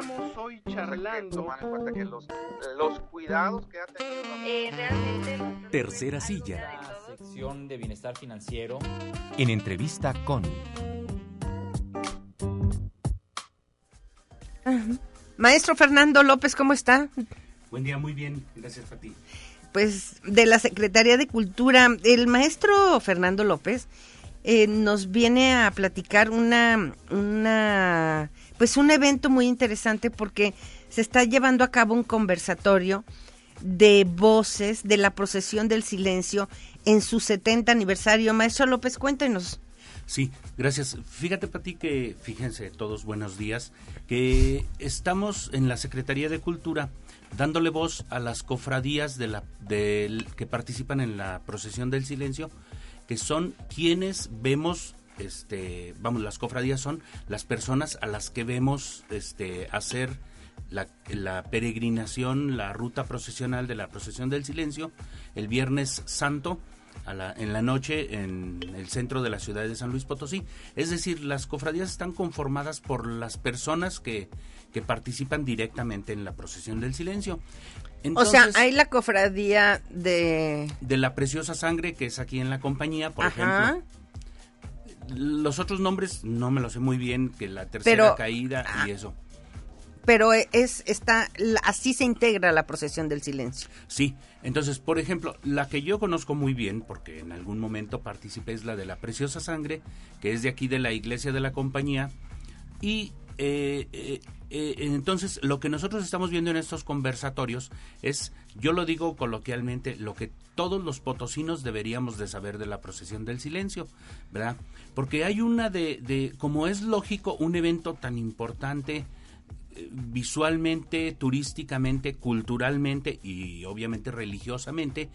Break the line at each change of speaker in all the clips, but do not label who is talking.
Estamos hoy charlando.
Tomar en cuenta que los, los cuidados que ha tenido.
Eh, realmente.
Tercera silla.
La sección de bienestar financiero.
En entrevista con.
Maestro Fernando López, ¿cómo está?
Buen día, muy bien, gracias a ti.
Pues de la Secretaría de Cultura, el maestro Fernando López eh, nos viene a platicar una, una, pues un evento muy interesante porque se está llevando a cabo un conversatorio de voces de la procesión del silencio en su 70 aniversario. Maestro López, cuéntenos.
Sí, gracias. Fíjate, Pati, que, fíjense todos, buenos días, que estamos en la Secretaría de Cultura dándole voz a las cofradías de la, de, que participan en la procesión del silencio, que son quienes vemos este vamos las cofradías son las personas a las que vemos este hacer la, la, peregrinación la ruta procesional de la procesión del silencio el viernes santo a la, en la noche en el centro de la ciudad de San Luis Potosí es decir las cofradías están conformadas por las personas que que participan directamente en la procesión del silencio.
o sea, hay la cofradía de...
De la preciosa sangre que es aquí en la compañía, por ejemplo. Los otros nombres no me lo sé muy bien, que la tercera caída y ah, eso.
Pero es está así se integra la procesión del silencio.
Sí, entonces, por ejemplo, la que yo conozco muy bien, porque en algún momento participé, es la de la preciosa sangre, que es de aquí de la iglesia de la compañía, y eh, eh, eh, entonces lo que nosotros estamos viendo en estos conversatorios es, yo lo digo coloquialmente, lo que todos los potosinos deberíamos de saber de la procesión del silencio, ¿verdad? Porque hay una de, de como es lógico, un evento tan importante visualmente, turísticamente, culturalmente y obviamente religiosamente,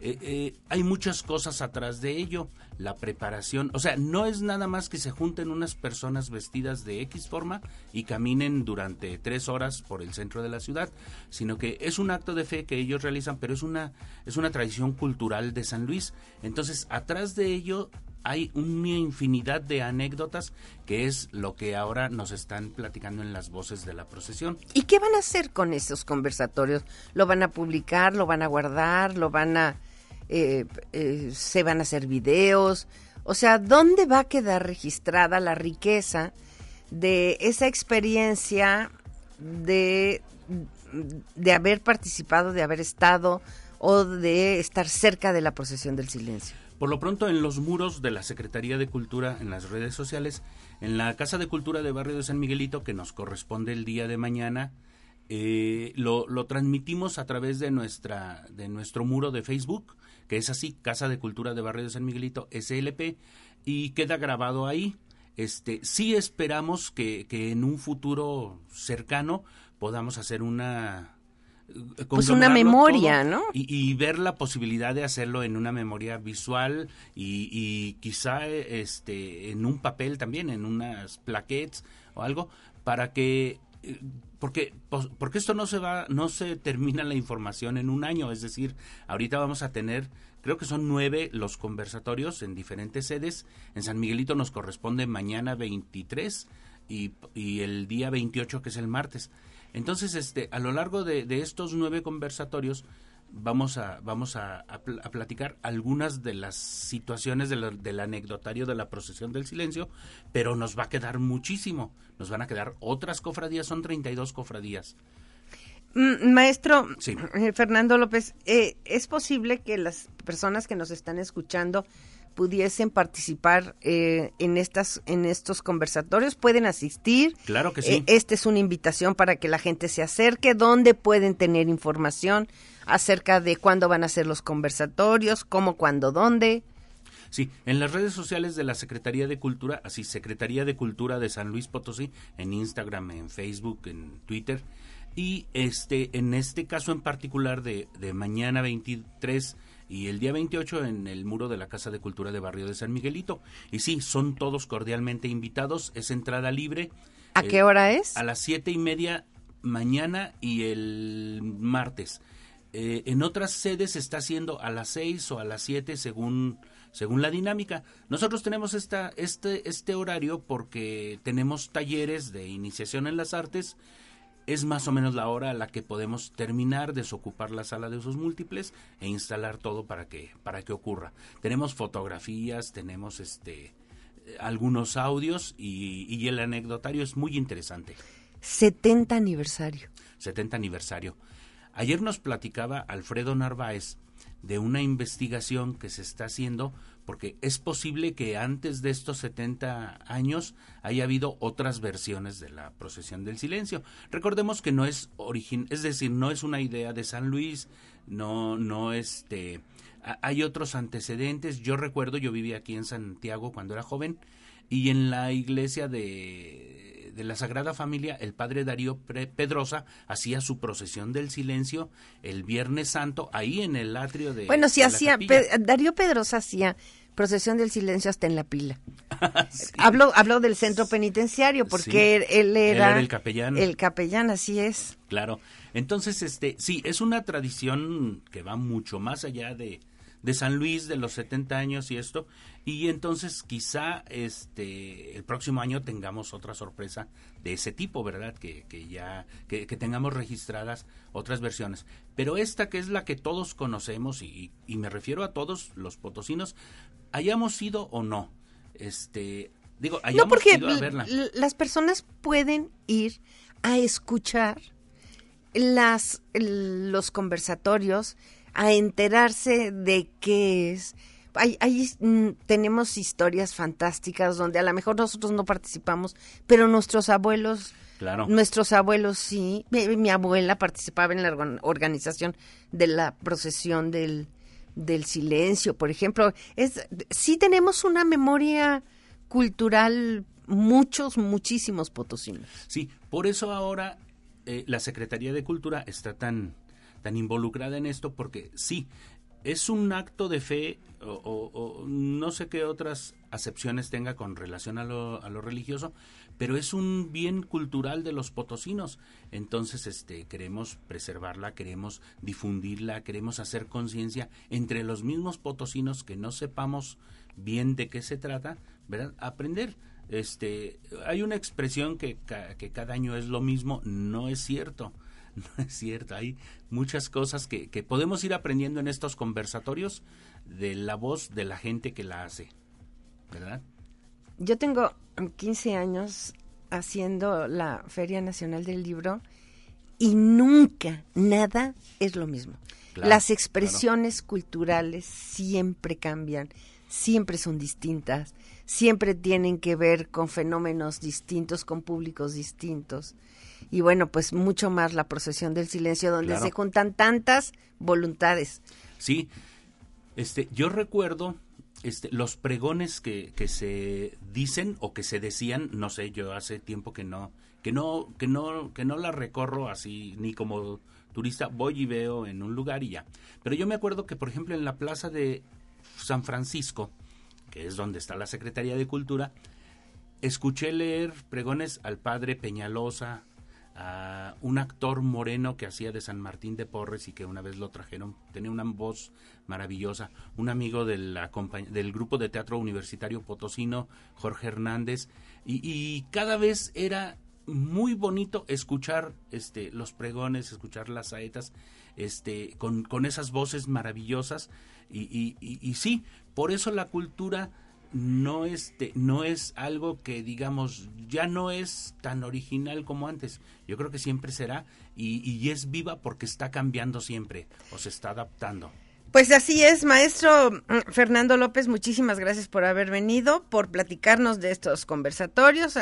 eh, eh, hay muchas cosas atrás de ello. La preparación, o sea, no es nada más que se junten unas personas vestidas de X forma y caminen durante tres horas por el centro de la ciudad, sino que es un acto de fe que ellos realizan, pero es una, es una tradición cultural de San Luis. Entonces, atrás de ello hay una infinidad de anécdotas que es lo que ahora nos están platicando en las voces de la procesión.
¿Y qué van a hacer con esos conversatorios? ¿Lo van a publicar? ¿Lo van a guardar? ¿Lo van a eh, eh, se van a hacer videos, o sea, ¿dónde va a quedar registrada la riqueza de esa experiencia de, de haber participado, de haber estado o de estar cerca de la procesión del silencio?
Por lo pronto, en los muros de la Secretaría de Cultura, en las redes sociales, en la Casa de Cultura de Barrio de San Miguelito, que nos corresponde el día de mañana, eh, lo, transmitimos a través de nuestra de nuestro muro de Facebook que es así, Casa de Cultura de Barrio de San Miguelito, SLP, y queda grabado ahí. Este, sí esperamos que, que en un futuro cercano podamos hacer una
pues una memoria, ¿no?
Y, ver la posibilidad de hacerlo en una memoria visual y, y, quizá este en un papel también, en unas plaquettes o algo, para que eh, porque pues, porque esto no se va no se termina la información en un año. Es decir ahorita vamos a tener creo que son nueve los conversatorios en diferentes sedes. En San Miguelito nos corresponde mañana 23 y, y el día 28 que es el martes entonces este a lo largo de, de estos nueve conversatorios vamos a vamos a, a, platicar algunas de las situaciones del anecdotario de la procesión del silencio, pero nos va a quedar muchísimo. Nos van a quedar otras cofradías, son 32 cofradías.
Mm, maestro eh, Fernando López, eh, ¿es posible que las personas que nos están escuchando pudiesen participar eh, en estas en estos conversatorios pueden asistir
claro que sí
esta es una invitación para que la gente se acerque dónde pueden tener información acerca de cuándo van a ser los conversatorios, cómo, cuándo, dónde.
Sí, en las redes sociales de la Secretaría de Cultura, así Secretaría de Cultura de San Luis Potosí, en Instagram, en Facebook, en Twitter, y este, en este caso en particular de, de mañana 23 y el día 28 en el muro de la Casa de Cultura de Barrio de San Miguelito. Y sí, son todos cordialmente invitados, es entrada libre.
¿A qué hora es?
A las siete y media mañana y el martes. Eh, en otras sedes se está haciendo a las 6 o a las 7 según, según la dinámica. Nosotros tenemos esta, este, este horario porque tenemos talleres de iniciación en las artes es más o menos la hora a la que podemos terminar, desocupar la sala de usos múltiples e instalar todo para que, para que ocurra. Tenemos fotografías, tenemos este algunos audios y, y el anecdotario es muy interesante.
70 aniversario.
70 aniversario. Ayer nos platicaba Alfredo Narváez de una investigación que se está haciendo porque es posible que antes de estos 70 años haya habido otras versiones de la procesión del silencio. Recordemos que no es origen, es decir, no es una idea de San Luis, no no este hay otros antecedentes. Yo recuerdo, yo vivía aquí en Santiago cuando era joven y en la iglesia de, de la Sagrada Familia el padre Darío Pedrosa hacía su procesión del silencio el Viernes Santo ahí en el atrio de
Bueno, sí
de
hacía. Pe- Darío Pedrosa hacía procesión del silencio hasta en la pila. Habló habló del centro penitenciario porque
Sí.
él, él era,
era el capellán.
El capellán, así es.
Claro. Entonces, este, sí, es una tradición que va mucho más allá de, de San Luis, de los 70 años y esto. Y entonces quizá este el próximo año tengamos otra sorpresa de ese tipo, ¿verdad? Que, que ya, que, que tengamos registradas otras versiones. Pero esta que es la que todos conocemos, y, y me refiero a todos los potosinos, hayamos ido o no. Este, digo, hayamos
No, porque
ido a verla.
las personas pueden ir a escuchar las los conversatorios, a enterarse de qué es. Ahí, ahí, mm, tenemos historias fantásticas donde a lo mejor nosotros no participamos, pero nuestros abuelos,
Claro.
nuestros abuelos sí. Mi, mi abuela participaba en la organ- organización de la procesión del, del silencio, por ejemplo. Es, sí tenemos una memoria cultural, muchos, muchísimos potosinos.
Sí, por eso ahora eh, la Secretaría de Cultura está tan, tan involucrada en esto, porque sí, es un acto de fe, o, no sé qué otras acepciones tenga con relación a lo, a lo religioso, pero es un bien cultural de los potosinos. Entonces, este, queremos preservarla, queremos difundirla, queremos hacer conciencia entre los mismos potosinos que no sepamos bien de qué se trata, ¿verdad? Aprender. Este, hay una expresión que, que cada año es lo mismo, no es cierto, no es cierto. Hay muchas cosas que, que podemos ir aprendiendo en estos conversatorios de la voz de la gente que la hace, ¿verdad?
Yo tengo 15 años haciendo la Feria Nacional del Libro y nunca nada es lo mismo.
Claro,
Las expresiones culturales siempre cambian, siempre son distintas, siempre tienen que ver con fenómenos distintos, con públicos distintos. Y bueno, pues mucho más la procesión del silencio, donde
Claro.
se juntan tantas voluntades.
Sí, este, yo recuerdo este, los pregones que, que se dicen o que se decían, no sé, yo hace tiempo que no, que no, que no, que no la recorro así, ni como turista, voy y veo en un lugar y ya. Pero yo me acuerdo que, por ejemplo, en la plaza de San Francisco, que es donde está la Secretaría de Cultura, escuché leer pregones al padre Peñalosa, a un actor moreno que hacía de San Martín de Porres y que una vez lo trajeron, tenía una voz maravillosa, un amigo de la compa- del grupo de teatro universitario potosino, Jorge Hernández, y, cada vez era muy bonito escuchar este los pregones, escuchar las saetas, este, con, con esas voces maravillosas, y- y sí, por eso la cultura no este no es algo que digamos ya no es tan original como antes yo creo que siempre será y, y es viva porque está cambiando siempre o se está adaptando
Pues así es, maestro mm, Fernando López, muchísimas gracias por haber venido, por platicarnos de estos conversatorios.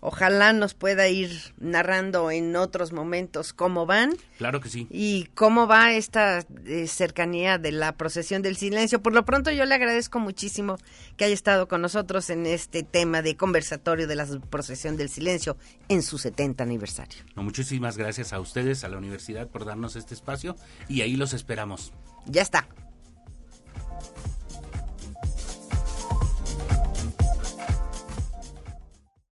Ojalá nos pueda ir narrando en otros momentos cómo van
claro que sí
y cómo va esta eh, cercanía de la procesión del silencio. Por lo pronto yo le agradezco muchísimo que haya estado con nosotros en este tema de conversatorio de la procesión del silencio en su 70 aniversario.
No, muchísimas gracias a ustedes a la universidad por darnos este espacio y ahí los esperamos
Ya está.